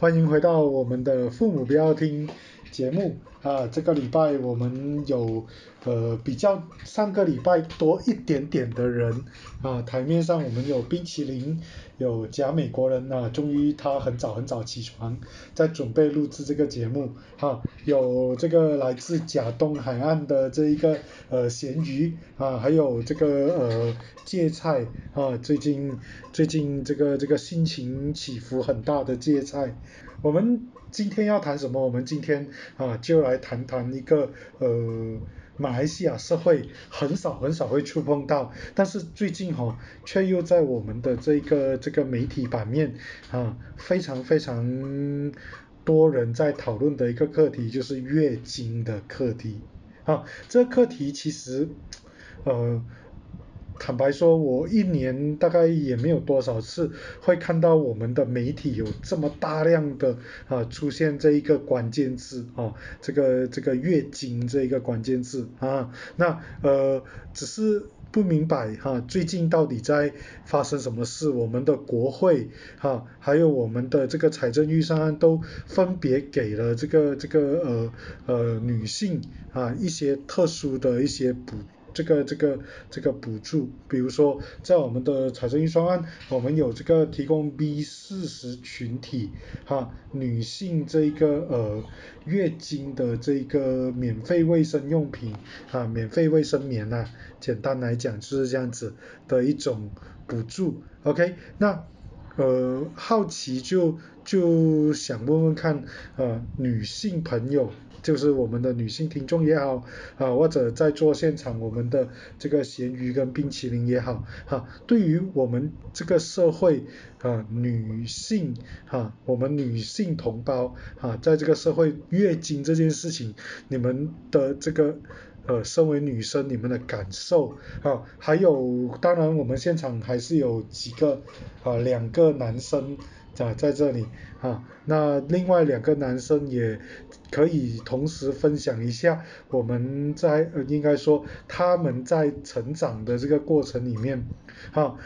欢迎回到我们的父母不要听节目啊！这个礼拜我们有呃比较上个礼拜多一点点的人啊，台面上我们有冰淇淋，有假美国人啊，终于他很早很早起床，在准备录制这个节目哈，有这个来自假东海岸的这一个呃咸鱼啊，还有这个呃芥菜啊，最近最近这个这个心情起伏很大的芥菜。我们今天要谈什么？我们今天啊就来谈谈一个呃马来西亚社会很少很少会触碰到，但是最近哈却又在我们的这个这个媒体版面啊非常非常多人在讨论的一个课题，就是月经的课题啊。这个课题其实呃。坦白说，我一年大概也没有多少次会看到我们的媒体有这么大量的啊出现这一个关键字啊，这个这个月经这一个关键字啊，那呃只是不明白哈，最近到底在发生什么事？我们的国会哈，还有我们的这个财政预算案都分别给了这个这个呃呃女性啊一些特殊的一些补。这个这个这个补助，比如说在我们的财政预算案，我们有这个提供 B 四十群体哈女性这个呃月经的这个免费卫生用品啊，免费卫生棉呐，简单来讲就是这样子的一种补助，OK，那呃好奇就就想问问看呃女性朋友。就是我们的女性听众也好，啊或者在做现场我们的这个咸鱼跟冰淇淋也好，哈，对于我们这个社会啊女性哈，我们女性同胞啊，在这个社会月经这件事情，你们的这个呃身为女生你们的感受啊，还有当然我们现场还是有几个啊两个男生。啊，在这里啊，那另外两个男生也可以同时分享一下，我们在呃应该说他们在成长的这个过程里面，哈，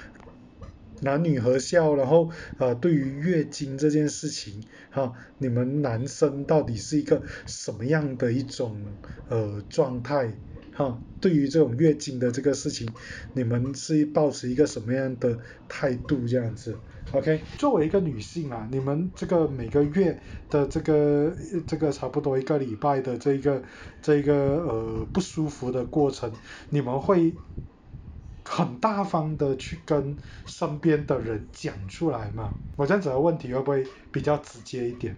男女合校，然后呃对于月经这件事情，哈，你们男生到底是一个什么样的一种呃状态？哈，对于这种月经的这个事情，你们是抱持一个什么样的态度这样子？OK，作为一个女性啊，你们这个每个月的这个这个差不多一个礼拜的这个这个呃不舒服的过程，你们会很大方的去跟身边的人讲出来吗？我这样子的问题会不会比较直接一点？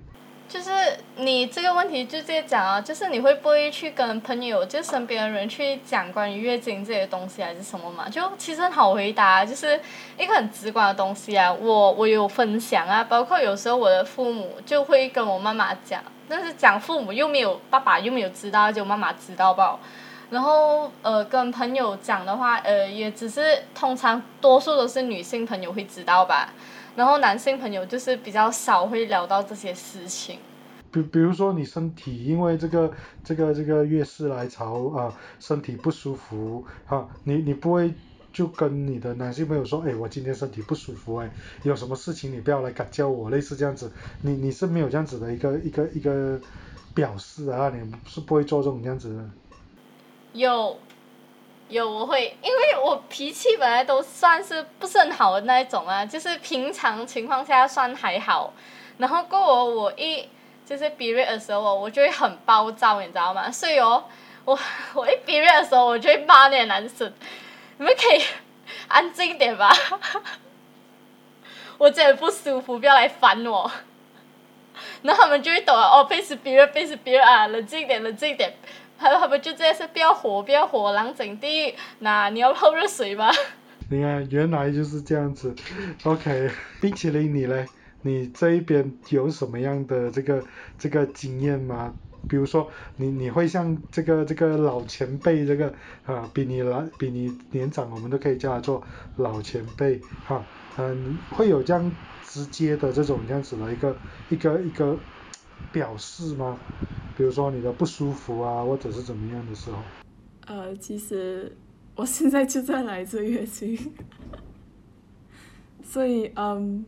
就是你这个问题就直接讲啊，就是你会不会去跟朋友就身边的人去讲关于月经这些东西还是什么嘛？就其实好回答，就是一个很直观的东西啊。我我有分享啊，包括有时候我的父母就会跟我妈妈讲，但是讲父母又没有爸爸又没有知道，就妈妈知道吧。然后呃跟朋友讲的话，呃也只是通常多数都是女性朋友会知道吧。然后男性朋友就是比较少会聊到这些事情。比比如说你身体因为这个这个这个月事来潮啊，身体不舒服啊，你你不会就跟你的男性朋友说，哎，我今天身体不舒服哎，有什么事情你不要来敢叫我，类似这样子，你你是没有这样子的一个一个一个表示啊，你是不会做这种这样子的。有。有我会，因为我脾气本来都算是不是很好的那一种啊，就是平常情况下算还好，然后过我我一就是毕业的时候，我就会很暴躁，你知道吗？所以哦，我我一毕业的时候，我就会骂那些男生，你们可以安静一点吧，我真的不舒服，不要来烦我。然后他们就会懂了，哦，别是毕业，别是毕业啊，冷静一点，冷静一点。他他们就这样是不要火，不要火，冷静地，那你要泡热水吗？你看，原来就是这样子。OK，冰淇淋你嘞？你这一边有什么样的这个这个经验吗？比如说，你你会像这个这个老前辈这个啊，比你来比你年长，我们都可以叫他做老前辈哈，嗯，会有这样直接的这种这样子的一个一个一个表示吗？比如说你的不舒服啊，或者是怎么样的时候？呃，其实我现在就在来这月经，所以嗯，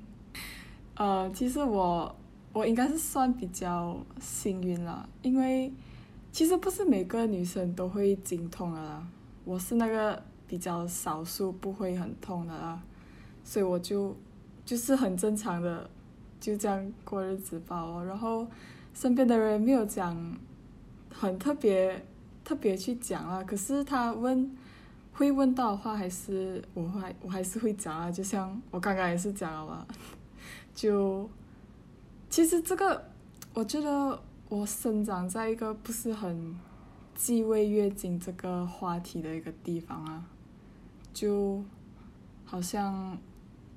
呃，其实我我应该是算比较幸运啦，因为其实不是每个女生都会经痛的啦，我是那个比较少数不会很痛的啦，所以我就就是很正常的就这样过日子吧，然后身边的人没有讲很特别特别去讲啊，可是他问会问到的话，还是我会我还是会讲啊，就像我刚刚也是讲了嘛，就。其实这个，我觉得我生长在一个不是很忌讳月经这个话题的一个地方啊，就好像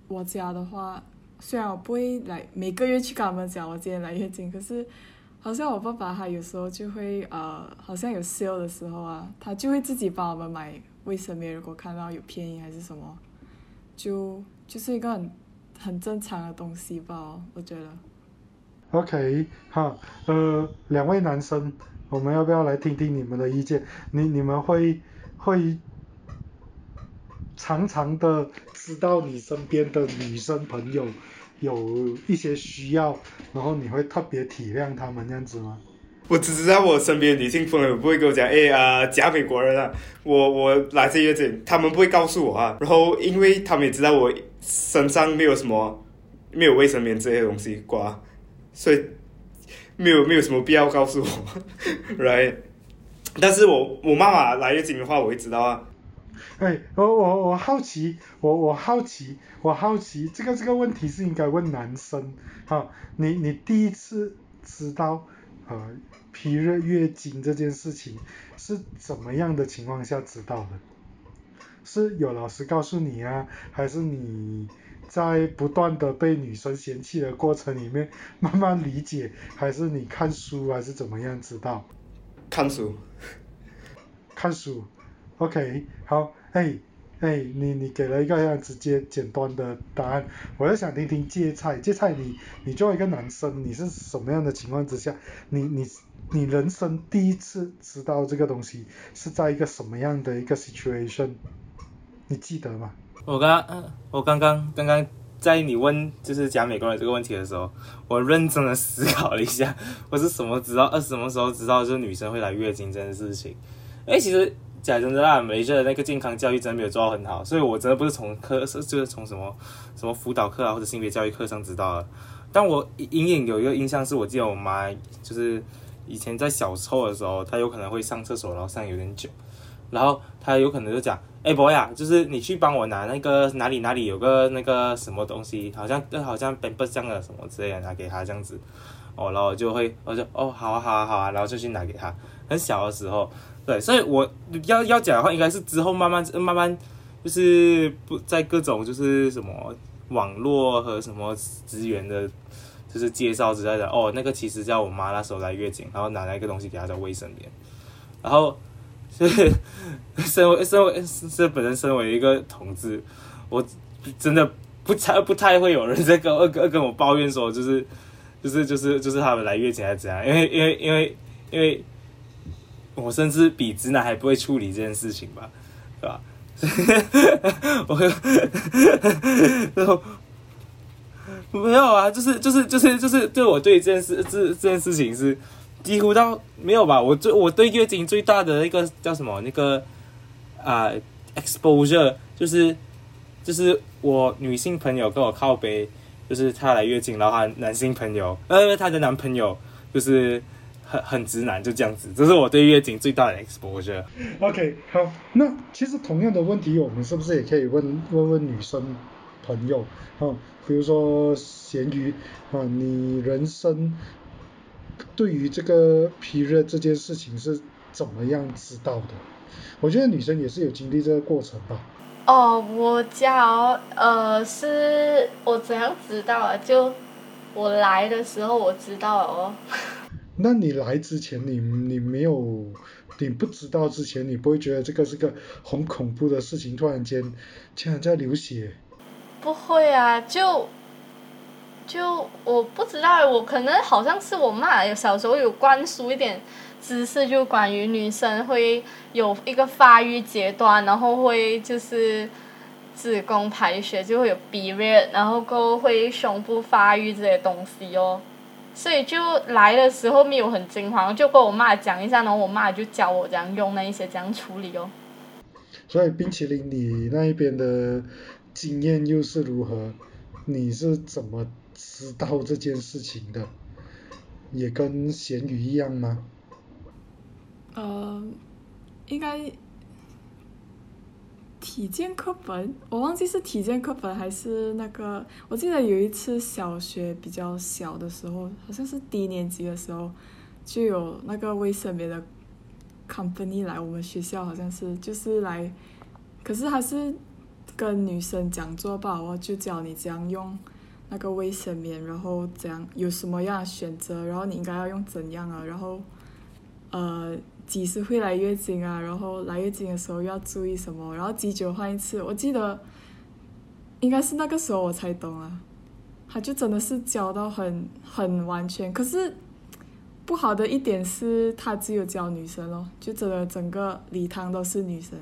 我家的话，虽然我不会来每个月去跟他们讲我今天来月经，可是好像我爸爸他有时候就会呃，好像有 sale 的时候啊，他就会自己帮我们买卫生棉，如果看到有便宜还是什么，就就是一个很很正常的东西吧，我觉得。OK，好，呃，两位男生，我们要不要来听听你们的意见？你你们会会常常的知道你身边的女生朋友有一些需要，然后你会特别体谅他们这样子吗？我只知道我身边女性朋友不会跟我讲，哎啊，假美国人啊，我我来这月经，他们不会告诉我啊。然后因为他们也知道我身上没有什么没有卫生棉这些东西挂。所以没有没有什么必要告诉我，right？但是我我妈妈来月经的话，我会知道啊。哎，我我我好奇，我我好奇，我好奇，这个这个问题是应该问男生，哈，你你第一次知道呃，皮热月经这件事情是怎么样的情况下知道的？是有老师告诉你啊，还是你？在不断的被女生嫌弃的过程里面，慢慢理解，还是你看书还是怎么样知道？看书。看书。OK，好，哎，哎，你你给了一个这样直接简单的答案，我就想听听芥菜，芥菜你你作为一个男生，你是什么样的情况之下，你你你人生第一次知道这个东西是在一个什么样的一个 situation？你记得吗？我刚，嗯，我刚刚刚刚在你问就是讲美国人这个问题的时候，我认真的思考了一下，我是什么知道，呃，什么时候知道就是女生会来月经这件事情？哎，其实假真的啦，美国的那个健康教育真的没有做到很好，所以我真的不是从课是就是从什么什么辅导课啊或者性别教育课上知道的。但我隐隐有一个印象是，我记得我妈就是以前在小时候的时候，她有可能会上厕所，然后上有点久，然后她有可能就讲。哎，boy 啊，就是你去帮我拿那个哪里哪里有个那个什么东西，好像好像 b a b 这样的什么之类的拿给他这样子，哦，然后就会我就哦好啊好啊好啊，然后就去拿给他。很小的时候，对，所以我要要讲的话，应该是之后慢慢慢慢就是不在各种就是什么网络和什么资源的，就是介绍之类的。哦，那个其实叫我妈那时候来月经，然后拿了一个东西给她叫卫生棉，然后。所 以身为身为是本身身为一个同志，我真的不太不太会有人在跟二跟跟我抱怨说，就是就是就是就是他们来月经还是怎样？因为因为因为因为我甚至比直男还不会处理这件事情吧，对吧？我 然后没有啊，就是就是就是就是对我对这件事这这件事情是。几乎到没有吧？我最我对月经最大的一个叫什么？那个啊，exposure 就是就是我女性朋友跟我靠背，就是她来月经，然后她男性朋友呃她的男朋友就是很很直男，就这样子。这是我对月经最大的 exposure。OK，好，那其实同样的问题，我们是不是也可以问问问女生朋友啊？比如说咸鱼啊，你人生。对于这个皮热这件事情是怎么样知道的？我觉得女生也是有经历这个过程吧。哦，我家呃是我怎样知道啊？就我来的时候我知道哦。那你来之前，你你没有，你不知道之前，你不会觉得这个是个很恐怖的事情？突然间竟然在流血。不会啊，就。就我不知道，我可能好像是我妈有小时候有灌输一点知识，就关于女生会有一个发育阶段，然后会就是子宫排血就会有 period，然后过后会胸部发育这些东西哦。所以就来的时候没有很惊慌，就跟我妈讲一下，然后我妈就教我怎样用那一些，怎样处理哦。所以冰淇淋，你那一边的经验又是如何？你是怎么知道这件事情的？也跟咸鱼一样吗？呃，应该体检课本，我忘记是体检课本还是那个。我记得有一次小学比较小的时候，好像是低年级的时候，就有那个卫生棉的 company 来我们学校，好像是就是来，可是还是跟女生讲座吧，我就教你怎样用那个卫生棉，然后怎样有什么样的选择，然后你应该要用怎样啊，然后呃。几时会来月经啊？然后来月经的时候要注意什么？然后几久换一次？我记得应该是那个时候我才懂啊。他就真的是教到很很完全，可是不好的一点是他只有教女生咯，就真的整个礼堂都是女生。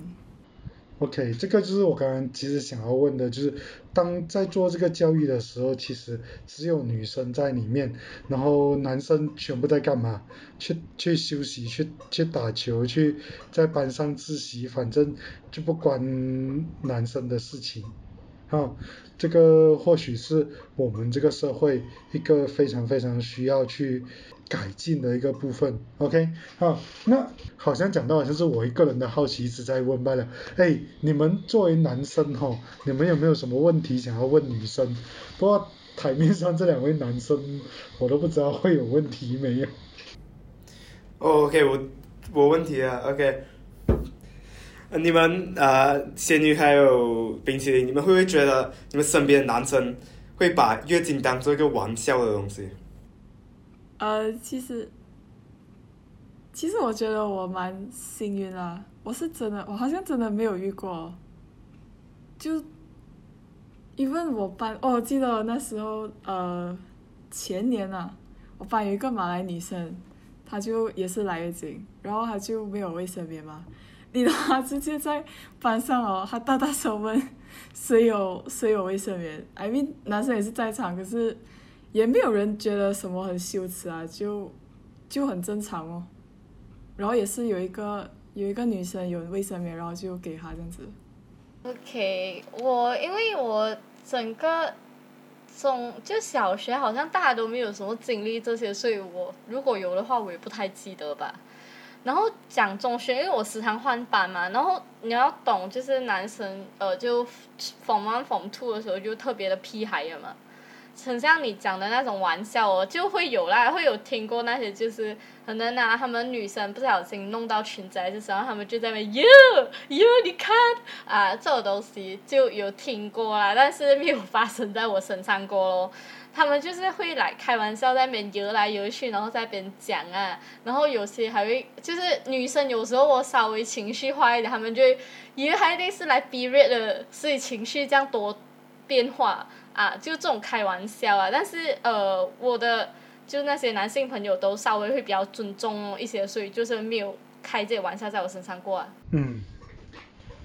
OK，这个就是我刚刚其实想要问的，就是当在做这个教育的时候，其实只有女生在里面，然后男生全部在干嘛？去去休息，去去打球，去在班上自习，反正就不关男生的事情。啊，这个或许是我们这个社会一个非常非常需要去改进的一个部分，OK，好，那好像讲到好像是我一个人的好奇一直在问罢了，哎，你们作为男生吼，你们有没有什么问题想要问女生？不过台面上这两位男生，我都不知道会有问题没有。OK，我我问题啊，OK。你们呃，仙女还有冰淇淋，你们会不会觉得你们身边的男生会把月经当做一个玩笑的东西？呃，其实，其实我觉得我蛮幸运啊，我是真的，我好像真的没有遇过。就，因为我班，哦，我记得那时候呃，前年啊，我班有一个马来女生，她就也是来月经，然后她就没有卫生棉嘛。你的话 直接在班上哦，她大大声问 谁有谁有卫生棉，I mean 男生也是在场，可是也没有人觉得什么很羞耻啊，就就很正常哦。然后也是有一个有一个女生有卫生棉，然后就给她这样子。OK，我因为我整个中就小学好像大家都没有什么经历这些，所以我如果有的话，我也不太记得吧。然后讲中学，因为我时常换班嘛，然后你要懂，就是男生呃，就 form one form two 的时候就特别的屁孩了嘛，很像你讲的那种玩笑哦，就会有啦，会有听过那些就是可能啊，他们女生不小心弄到裙子还是什么，他们就在那边哟哟，你看啊，这种东西就有听过啦，但是没有发生在我身上过咯。他们就是会来开玩笑，在那边游来游去，然后在边讲啊，然后有些还会就是女生有时候我稍微情绪化一点，他们就以为还得是来逼热的，所以情绪这样多变化啊，就这种开玩笑啊。但是呃，我的就那些男性朋友都稍微会比较尊重一些，所以就是没有开这些玩笑在我身上过啊。嗯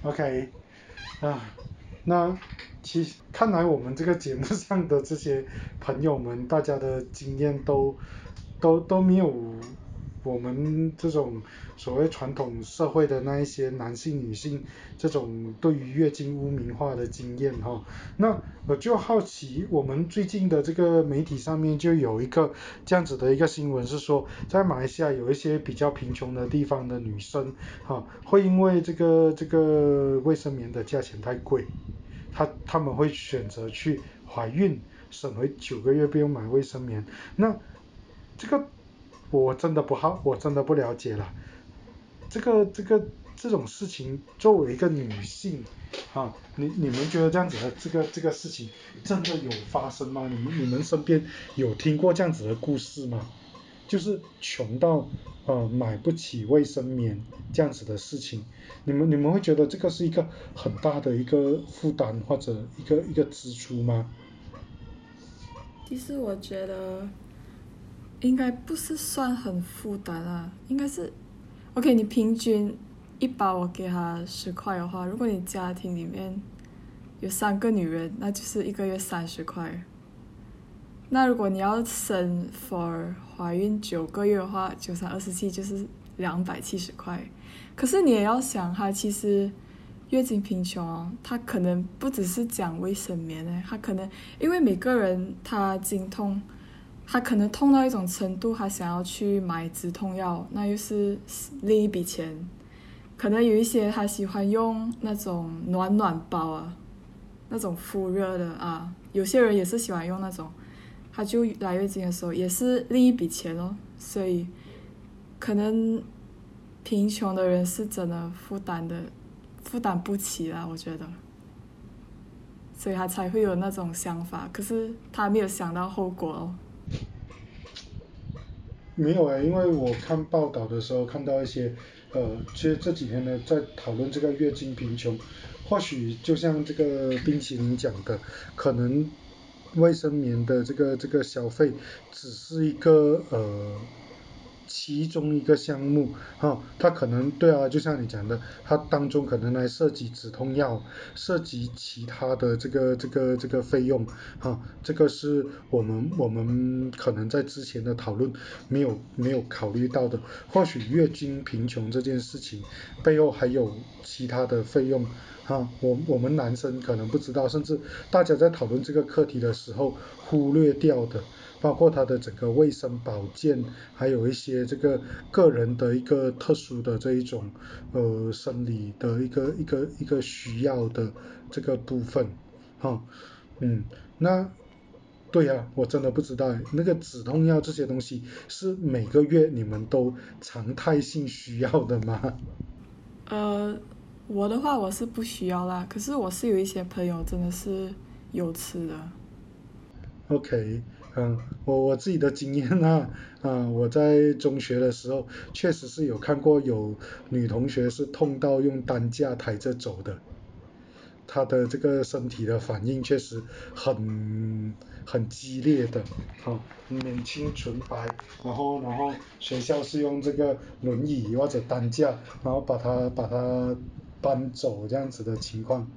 ，OK，啊，那。其实看来我们这个节目上的这些朋友们，大家的经验都都都没有我们这种所谓传统社会的那一些男性女性这种对于月经污名化的经验哈。那我就好奇，我们最近的这个媒体上面就有一个这样子的一个新闻，是说在马来西亚有一些比较贫穷的地方的女生哈，会因为这个这个卫生棉的价钱太贵。她她们会选择去怀孕，省回九个月不用买卫生棉。那这个我真的不好，我真的不了解了。这个这个这种事情，作为一个女性，啊，你你们觉得这样子的这个这个事情真的有发生吗？你们你们身边有听过这样子的故事吗？就是穷到呃买不起卫生棉这样子的事情，你们你们会觉得这个是一个很大的一个负担或者一个一个支出吗？其实我觉得应该不是算很负担啊，应该是，OK，你平均一包我给他十块的话，如果你家庭里面有三个女人，那就是一个月三十块。那如果你要生 for 怀孕九个月的话，九三二十七就是两百七十块。可是你也要想哈，其实月经贫穷哦，它可能不只是讲卫生棉诶，它可能因为每个人他经痛，他可能痛到一种程度，他想要去买止痛药，那又是另一笔钱。可能有一些他喜欢用那种暖暖包啊，那种敷热的啊，有些人也是喜欢用那种，他就来月经的时候也是另一笔钱哦，所以可能贫穷的人是真的负担的负担不起啦，我觉得，所以他才会有那种想法，可是他没有想到后果哦。没有哎，因为我看报道的时候看到一些。呃，其实这几天呢，在讨论这个月经贫穷，或许就像这个冰淇淋讲的，可能卫生棉的这个这个消费只是一个呃。其中一个项目，哈，它可能对啊，就像你讲的，它当中可能还涉及止痛药，涉及其他的这个这个这个费用，哈，这个是我们我们可能在之前的讨论没有没有考虑到的，或许月经贫穷这件事情背后还有其他的费用，哈，我我们男生可能不知道，甚至大家在讨论这个课题的时候忽略掉的。包括他的整个卫生保健，还有一些这个个人的一个特殊的这一种呃生理的一个一个一个需要的这个部分，哈，嗯，那对呀，我真的不知道那个止痛药这些东西是每个月你们都常态性需要的吗？呃，我的话我是不需要啦，可是我是有一些朋友真的是有吃的。OK。嗯，我我自己的经验啊，啊，我在中学的时候确实是有看过有女同学是痛到用担架抬着走的，她的这个身体的反应确实很很激烈的，好，年轻纯白，然后然后学校是用这个轮椅或者担架，然后把她把她搬走这样子的情况。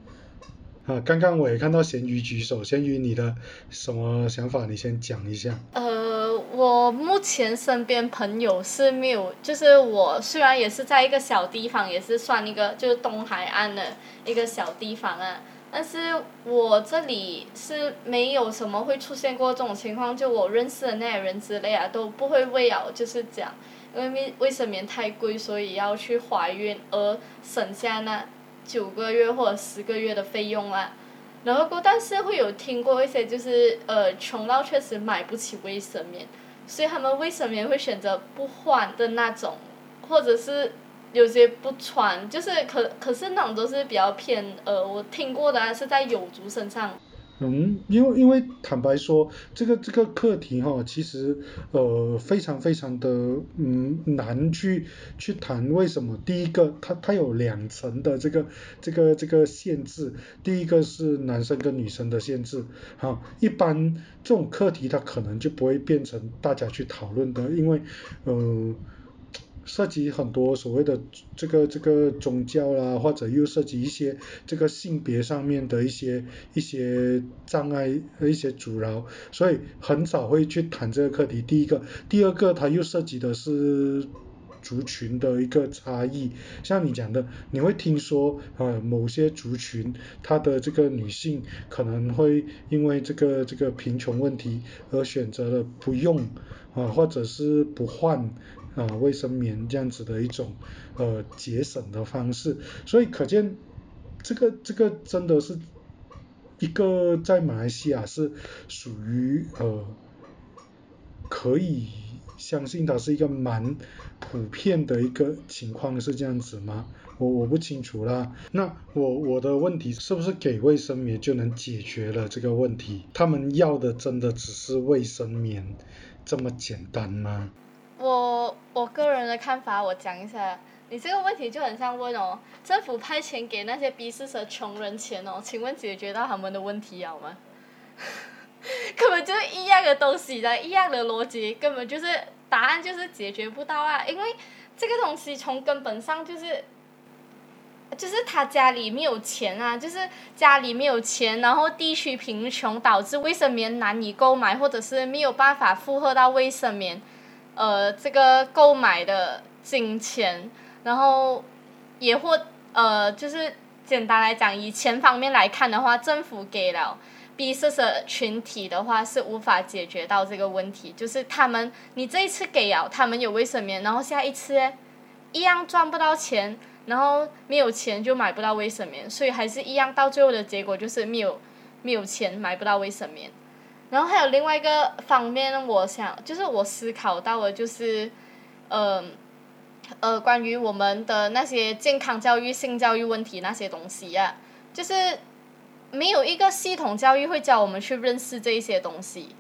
啊，刚刚我也看到咸鱼举手，咸鱼你的什么想法？你先讲一下。呃，我目前身边朋友是没有，就是我虽然也是在一个小地方，也是算一个就是东海岸的一个小地方啊，但是我这里是没有什么会出现过这种情况，就我认识的那些人之类啊都不会为了就是讲，因为卫生棉太贵，所以要去怀孕而省下那。九个月或者十个月的费用啊，然后过，但是会有听过一些就是呃穷到确实买不起卫生棉，所以他们卫生棉会选择不换的那种，或者是有些不穿，就是可可是那种都是比较偏呃我听过的是在有族身上。嗯，因为因为坦白说，这个这个课题哈，其实呃非常非常的嗯难去去谈。为什么？第一个，它它有两层的这个这个这个限制。第一个是男生跟女生的限制，哈，一般这种课题它可能就不会变成大家去讨论的，因为嗯。涉及很多所谓的这个这个宗教啦，或者又涉及一些这个性别上面的一些一些障碍和一些阻挠，所以很少会去谈这个课题。第一个，第二个，它又涉及的是族群的一个差异。像你讲的，你会听说啊，某些族群它的这个女性可能会因为这个这个贫穷问题而选择了不用啊，或者是不换。啊，卫生棉这样子的一种呃节省的方式，所以可见这个这个真的是一个在马来西亚是属于呃可以相信它是一个蛮普遍的一个情况是这样子吗？我我不清楚啦。那我我的问题是不是给卫生棉就能解决了这个问题？他们要的真的只是卫生棉这么简单吗？我我个人的看法，我讲一下。你这个问题就很像问哦，政府派钱给那些 B 四的穷人钱哦，请问解决到他们的问题了吗？根本就是一样的东西的，一样的逻辑，根本就是答案就是解决不到啊！因为这个东西从根本上就是，就是他家里没有钱啊，就是家里没有钱，然后地区贫穷导致卫生棉难以购买，或者是没有办法负荷到卫生棉，呃，这个购买的金钱，然后也或呃，就是简单来讲，以钱方面来看的话，政府给了 B 色色群体的话是无法解决到这个问题，就是他们你这一次给了他们有卫生棉，然后下一次一样赚不到钱。然后没有钱就买不到卫生棉，所以还是一样，到最后的结果就是没有没有钱买不到卫生棉。然后还有另外一个方面，我想就是我思考到的，就是呃呃关于我们的那些健康教育、性教育问题那些东西啊，就是没有一个系统教育会教我们去认识这一些东西。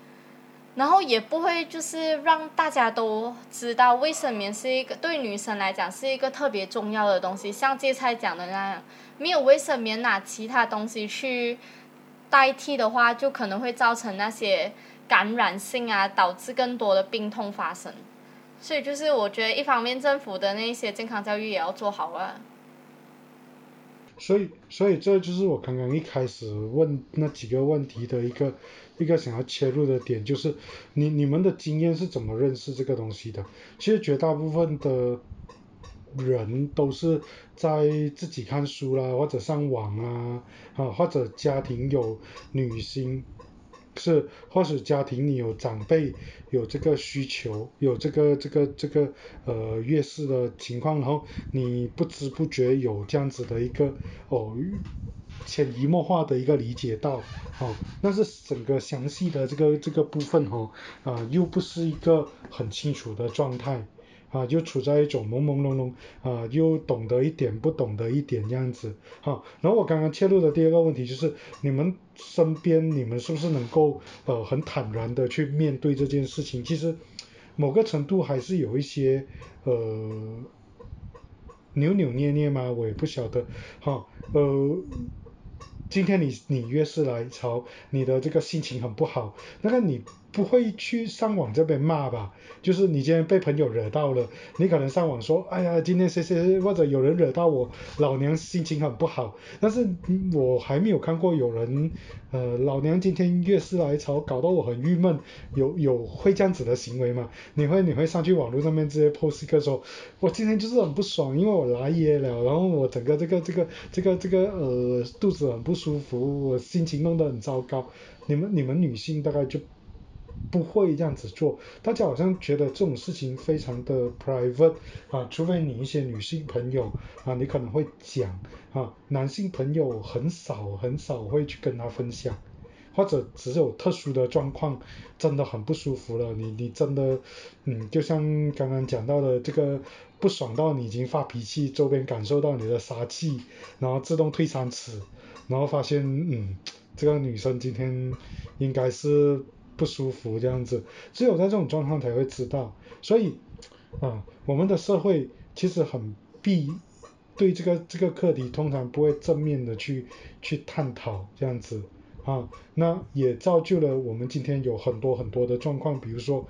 然后也不会就是让大家都知道卫生棉是一个对女生来讲是一个特别重要的东西，像芥菜讲的那样，没有卫生棉拿其他东西去代替的话，就可能会造成那些感染性啊，导致更多的病痛发生。所以就是我觉得一方面政府的那些健康教育也要做好啊。所以，所以这就是我刚刚一开始问那几个问题的一个一个想要切入的点，就是你你们的经验是怎么认识这个东西的？其实绝大部分的人都是在自己看书啦，或者上网啊，啊，或者家庭有女性。是，或许家庭你有长辈有这个需求，有这个这个这个呃月事的情况，然后你不知不觉有这样子的一个哦潜移默化的一个理解到，哦，但是整个详细的这个这个部分哦啊又不是一个很清楚的状态。啊，就处在一种朦朦胧胧，啊，又懂得一点，不懂得一点这样子，好，然后我刚刚切入的第二个问题就是，你们身边你们是不是能够呃很坦然的去面对这件事情？其实某个程度还是有一些呃扭扭捏捏吗？我也不晓得，好，呃，今天你你越是来潮你的这个心情很不好，那个你。不会去上网这边骂吧？就是你今天被朋友惹到了，你可能上网说，哎呀，今天谁谁谁或者有人惹到我，老娘心情很不好。但是我还没有看过有人，呃，老娘今天月事来潮，搞得我很郁闷，有有会这样子的行为吗？你会你会上去网络上面直接 post 一个说，我今天就是很不爽，因为我来夜了，然后我整个这个这个这个这个呃肚子很不舒服，我心情弄得很糟糕。你们你们女性大概就。不会这样子做，大家好像觉得这种事情非常的 private 啊，除非你一些女性朋友啊，你可能会讲啊，男性朋友很少很少会去跟他分享，或者只有特殊的状况，真的很不舒服了，你你真的嗯，就像刚刚讲到的这个不爽到你已经发脾气，周边感受到你的杀气，然后自动退三尺，然后发现嗯，这个女生今天应该是。不舒服这样子，只有在这种状况才会知道，所以啊，我们的社会其实很避对这个这个课题，通常不会正面的去去探讨这样子。啊，那也造就了我们今天有很多很多的状况，比如说，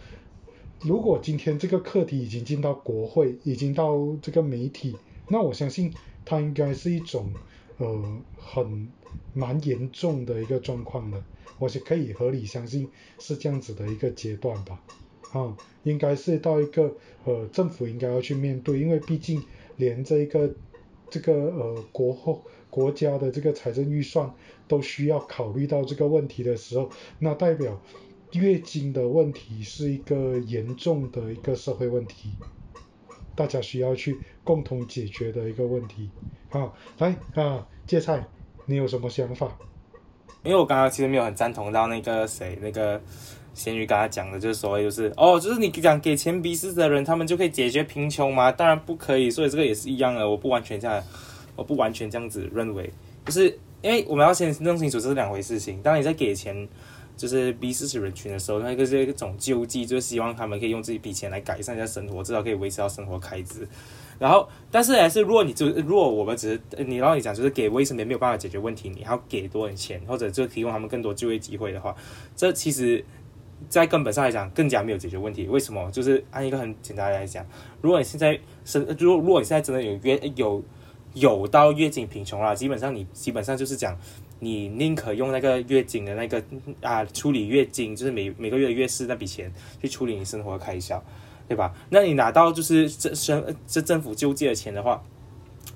如果今天这个课题已经进到国会，已经到这个媒体，那我相信它应该是一种呃很蛮严重的一个状况的。我是可以合理相信是这样子的一个阶段吧，啊，应该是到一个呃政府应该要去面对，因为毕竟连这一个这个呃国后国家的这个财政预算都需要考虑到这个问题的时候，那代表月经的问题是一个严重的一个社会问题，大家需要去共同解决的一个问题，啊，来啊芥菜，你有什么想法？因为我刚刚其实没有很赞同到那个谁那个咸鱼刚才讲的，就是所谓就是哦，就是你讲给钱逼死的人，他们就可以解决贫穷吗？当然不可以，所以这个也是一样的，我不完全这样，我不完全这样子认为，就是因为我们要先弄清楚这是两回事情。当你在给钱就是逼死人群的时候，那个是一种救济，就是希望他们可以用这一笔钱来改善一下生活，至少可以维持到生活开支。然后，但是还是，如果你就如果我们只是你，然后你讲就是给卫生棉没有办法解决问题，你还要给多点钱，或者就提供他们更多就业机会的话，这其实，在根本上来讲更加没有解决问题。为什么？就是按一个很简单来讲，如果你现在是，如果如果你现在真的有约有有到月经贫穷了，基本上你基本上就是讲，你宁可用那个月经的那个啊处理月经，就是每每个月的月事那笔钱去处理你生活的开销，对吧？那你拿到就是这生这政府救济的钱的话，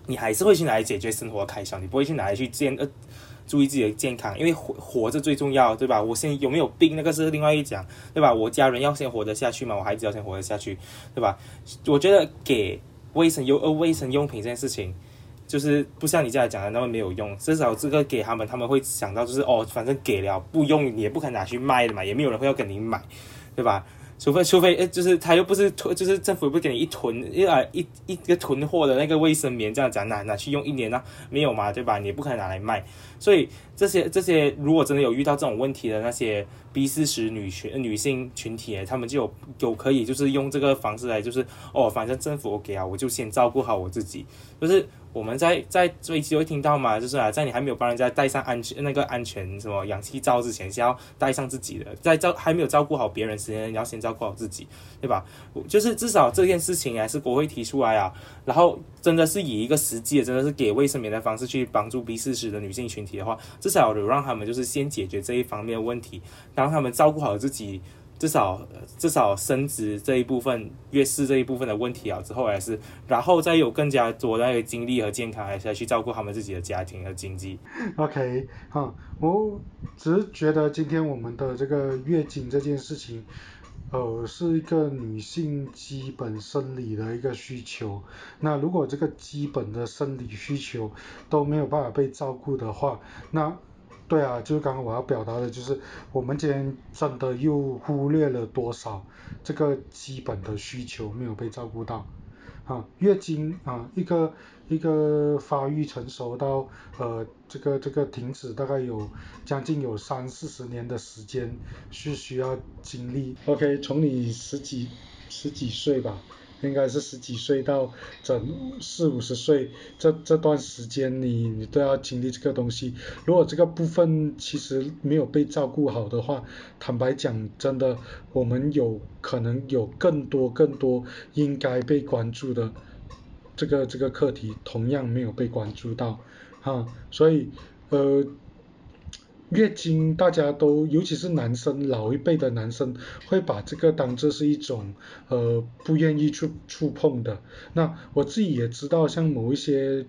你还是会去拿来解决生活开销，你不会去拿来去健呃注意自己的健康，因为活活着最重要，对吧？我现在有没有病那个是另外一讲，对吧？我家人要先活得下去嘛，我孩子要先活得下去，对吧？我觉得给卫生用呃卫生用品这件事情。就是不像你这样讲的那么没有用，至少这个给他们，他们会想到就是哦，反正给了不用，你也不肯拿去卖的嘛，也没有人会要跟你买，对吧？除非除非，就是他又不是囤，就是政府不给你一囤一啊一一个囤货的那个卫生棉这样讲拿拿去用一年呢？没有嘛，对吧？你不可能拿来卖，所以这些这些如果真的有遇到这种问题的那些 B 四十女群女性群体，他们就有有可以就是用这个方式来就是哦，反正政府给啊，我就先照顾好我自己，就是。我们在在飞机会听到嘛，就是啊，在你还没有帮人家戴上安全那个安全什么氧气罩之前，先要戴上自己的，在照还没有照顾好别人时间，你要先照顾好自己，对吧？就是至少这件事情还是国会提出来啊，然后真的是以一个实际的，真的是给卫生棉的方式去帮助 B 四十的女性群体的话，至少有让他们就是先解决这一方面的问题，当他们照顾好自己。至少至少升职这一部分月事这一部分的问题啊之后还是，然后再有更加多的那个精力和健康，还是要去照顾他们自己的家庭和经济。OK，好，我只是觉得今天我们的这个月经这件事情，呃，是一个女性基本生理的一个需求。那如果这个基本的生理需求都没有办法被照顾的话，那对啊，就是刚刚我要表达的，就是我们今天真的又忽略了多少这个基本的需求没有被照顾到啊，月经啊，一个一个发育成熟到呃这个这个停止大概有将近有三四十年的时间是需要经历，OK，从你十几十几岁吧。应该是十几岁到整四五十岁这这段时间，你你都要经历这个东西。如果这个部分其实没有被照顾好的话，坦白讲，真的我们有可能有更多更多应该被关注的这个这个课题，同样没有被关注到，哈，所以呃。月经大家都，尤其是男生，老一辈的男生会把这个当做是一种呃不愿意去触碰的。那我自己也知道，像某一些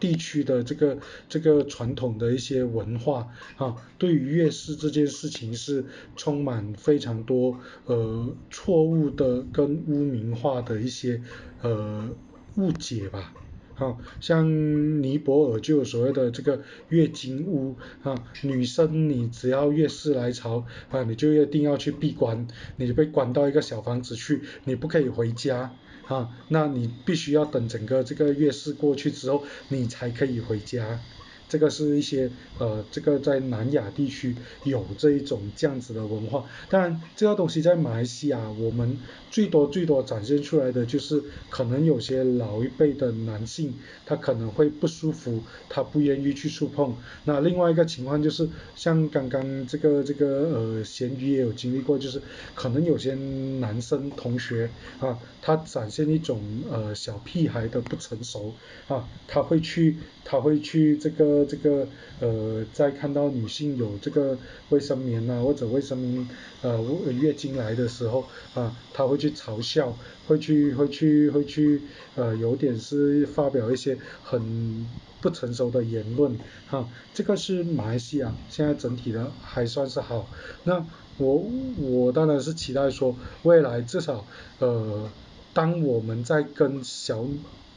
地区的这个这个传统的一些文化啊，对于月事这件事情是充满非常多呃错误的跟污名化的一些呃误解吧。好，像尼泊尔就所谓的这个月经屋啊，女生你只要月事来潮啊，你就一定要去闭关，你就被关到一个小房子去，你不可以回家啊，那你必须要等整个这个月事过去之后，你才可以回家。这个是一些呃，这个在南亚地区有这一种这样子的文化，当然这个东西在马来西亚，我们最多最多展现出来的就是可能有些老一辈的男性他可能会不舒服，他不愿意去触碰。那另外一个情况就是像刚刚这个这个呃咸鱼也有经历过，就是可能有些男生同学啊，他展现一种呃小屁孩的不成熟啊，他会去他会去这个。这个呃，在看到女性有这个卫生棉啊，或者卫生棉呃月经来的时候啊，他会去嘲笑，会去会去会去呃，有点是发表一些很不成熟的言论哈。这个是马来西亚现在整体的还算是好。那我我当然是期待说，未来至少呃，当我们在跟小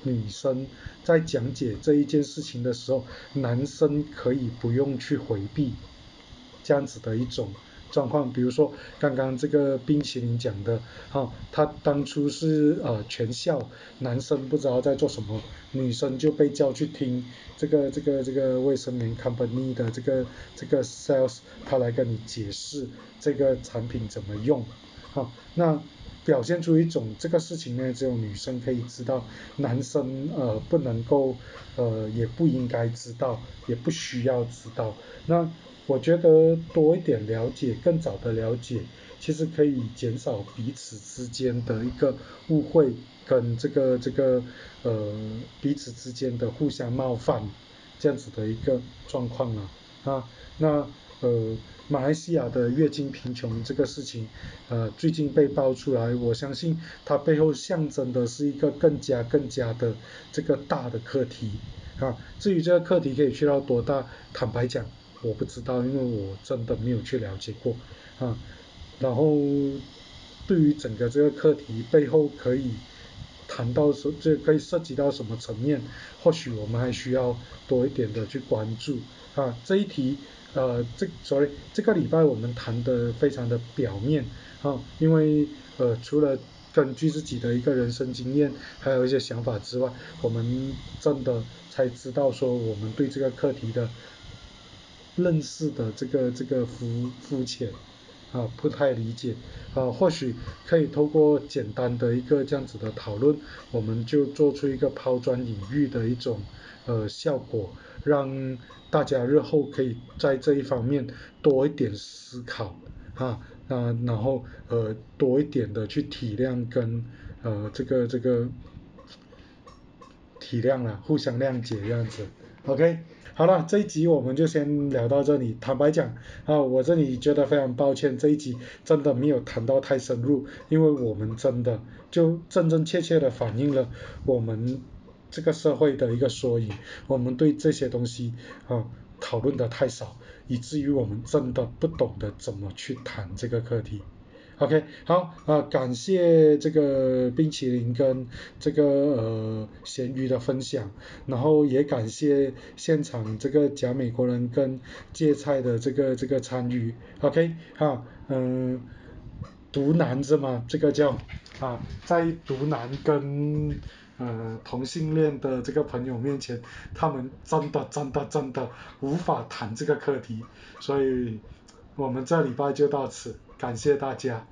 女生在讲解这一件事情的时候，男生可以不用去回避这样子的一种状况。比如说刚刚这个冰淇淋讲的，哈，他当初是呃全校男生不知道在做什么，女生就被叫去听这个这个这个卫生棉 company 的这个这个 sales，他来跟你解释这个产品怎么用，好，那。表现出一种这个事情呢，只有女生可以知道，男生呃不能够呃也不应该知道，也不需要知道。那我觉得多一点了解，更早的了解，其实可以减少彼此之间的一个误会跟这个这个呃彼此之间的互相冒犯这样子的一个状况啊啊那呃马来西亚的月经贫穷这个事情呃最近被爆出来，我相信它背后象征的是一个更加更加的这个大的课题啊。至于这个课题可以去到多大，坦白讲我不知道，因为我真的没有去了解过啊。然后对于整个这个课题背后可以谈到说这可以涉及到什么层面，或许我们还需要多一点的去关注啊。这一题呃这 sorry 这个礼拜我们谈的非常的表面啊，因为呃除了根据自己的一个人生经验，还有一些想法之外，我们真的才知道说我们对这个课题的认识的这个这个肤肤浅啊不太理解。啊，或许可以透过简单的一个这样子的讨论，我们就做出一个抛砖引玉的一种呃效果，让大家日后可以在这一方面多一点思考啊那然后呃多一点的去体谅跟呃这个这个体谅啦，互相谅解这样子，OK。好了，这一集我们就先聊到这里。坦白讲啊，我这里觉得非常抱歉，这一集真的没有谈到太深入，因为我们真的就真真切切的反映了我们这个社会的一个缩影，我们对这些东西啊讨论的太少，以至于我们真的不懂得怎么去谈这个课题。OK，好啊，感谢这个冰淇淋跟这个呃咸鱼的分享，然后也感谢现场这个假美国人跟芥菜的这个这个参与，OK，好，嗯，毒男是吗？这个叫啊，在毒男跟呃同性恋的这个朋友面前，他们真的真的真的无法谈这个课题，所以我们这礼拜就到此，感谢大家。